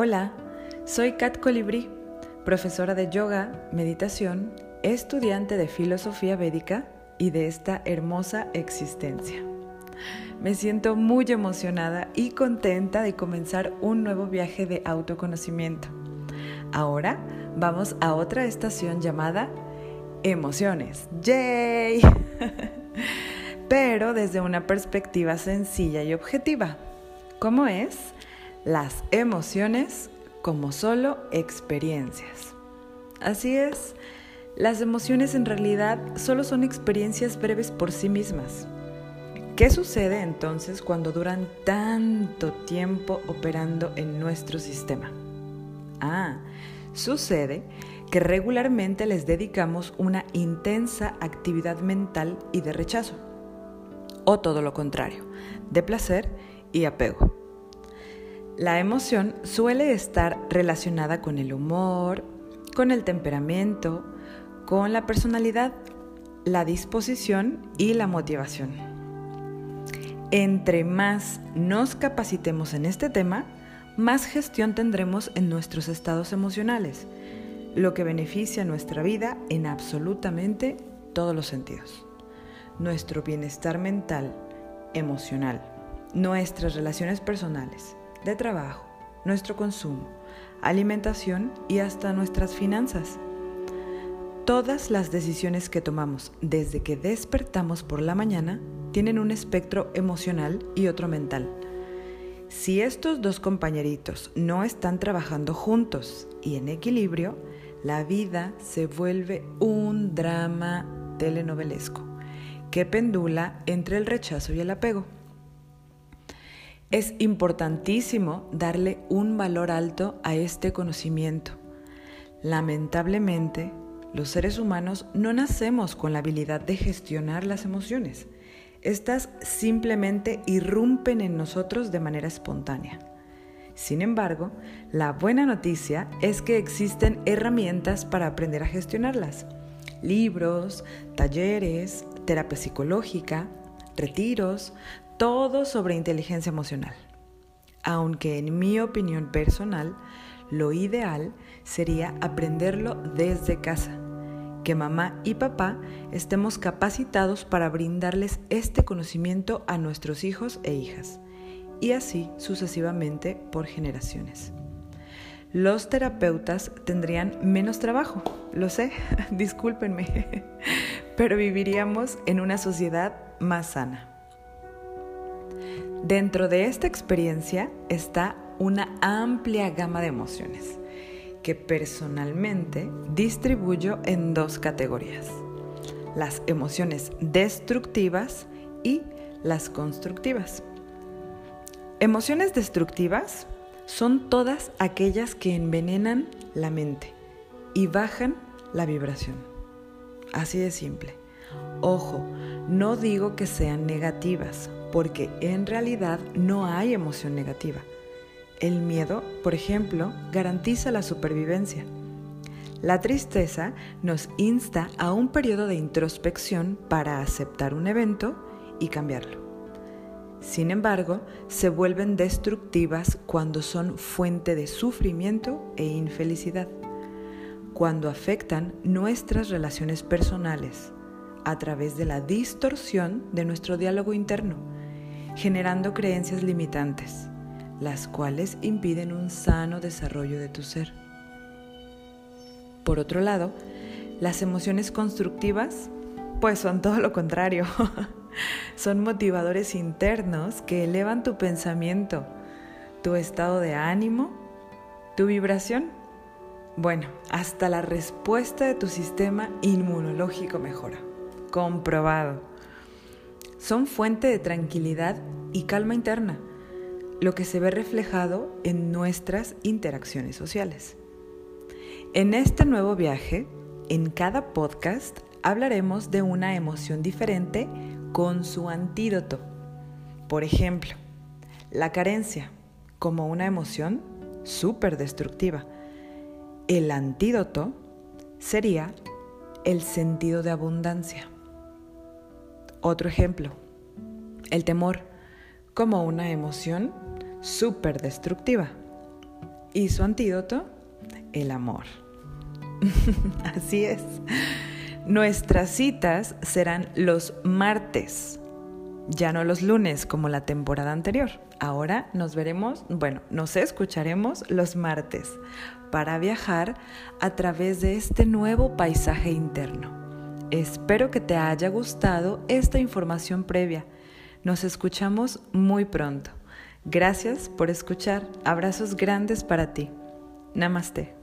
Hola, soy Kat Colibrí, profesora de yoga, meditación, estudiante de filosofía védica y de esta hermosa existencia. Me siento muy emocionada y contenta de comenzar un nuevo viaje de autoconocimiento. Ahora vamos a otra estación llamada Emociones. ¡Yay! Pero desde una perspectiva sencilla y objetiva. ¿Cómo es? Las emociones como solo experiencias. Así es, las emociones en realidad solo son experiencias breves por sí mismas. ¿Qué sucede entonces cuando duran tanto tiempo operando en nuestro sistema? Ah, sucede que regularmente les dedicamos una intensa actividad mental y de rechazo. O todo lo contrario, de placer y apego. La emoción suele estar relacionada con el humor, con el temperamento, con la personalidad, la disposición y la motivación. Entre más nos capacitemos en este tema, más gestión tendremos en nuestros estados emocionales, lo que beneficia nuestra vida en absolutamente todos los sentidos. Nuestro bienestar mental, emocional, nuestras relaciones personales, de trabajo, nuestro consumo, alimentación y hasta nuestras finanzas. Todas las decisiones que tomamos desde que despertamos por la mañana tienen un espectro emocional y otro mental. Si estos dos compañeritos no están trabajando juntos y en equilibrio, la vida se vuelve un drama telenovelesco que pendula entre el rechazo y el apego. Es importantísimo darle un valor alto a este conocimiento. Lamentablemente, los seres humanos no nacemos con la habilidad de gestionar las emociones. Estas simplemente irrumpen en nosotros de manera espontánea. Sin embargo, la buena noticia es que existen herramientas para aprender a gestionarlas. Libros, talleres, terapia psicológica, retiros, todo sobre inteligencia emocional. Aunque en mi opinión personal, lo ideal sería aprenderlo desde casa, que mamá y papá estemos capacitados para brindarles este conocimiento a nuestros hijos e hijas, y así sucesivamente por generaciones. Los terapeutas tendrían menos trabajo, lo sé, discúlpenme, pero viviríamos en una sociedad más sana. Dentro de esta experiencia está una amplia gama de emociones que personalmente distribuyo en dos categorías. Las emociones destructivas y las constructivas. Emociones destructivas son todas aquellas que envenenan la mente y bajan la vibración. Así de simple. Ojo, no digo que sean negativas, porque en realidad no hay emoción negativa. El miedo, por ejemplo, garantiza la supervivencia. La tristeza nos insta a un periodo de introspección para aceptar un evento y cambiarlo. Sin embargo, se vuelven destructivas cuando son fuente de sufrimiento e infelicidad, cuando afectan nuestras relaciones personales a través de la distorsión de nuestro diálogo interno generando creencias limitantes, las cuales impiden un sano desarrollo de tu ser. Por otro lado, las emociones constructivas, pues son todo lo contrario. son motivadores internos que elevan tu pensamiento, tu estado de ánimo, tu vibración. Bueno, hasta la respuesta de tu sistema inmunológico mejora. Comprobado son fuente de tranquilidad y calma interna, lo que se ve reflejado en nuestras interacciones sociales. En este nuevo viaje, en cada podcast hablaremos de una emoción diferente con su antídoto. Por ejemplo, la carencia como una emoción súper destructiva. El antídoto sería el sentido de abundancia. Otro ejemplo, el temor como una emoción súper destructiva. Y su antídoto, el amor. Así es. Nuestras citas serán los martes, ya no los lunes como la temporada anterior. Ahora nos veremos, bueno, nos escucharemos los martes para viajar a través de este nuevo paisaje interno. Espero que te haya gustado esta información previa. Nos escuchamos muy pronto. Gracias por escuchar. Abrazos grandes para ti. Namaste.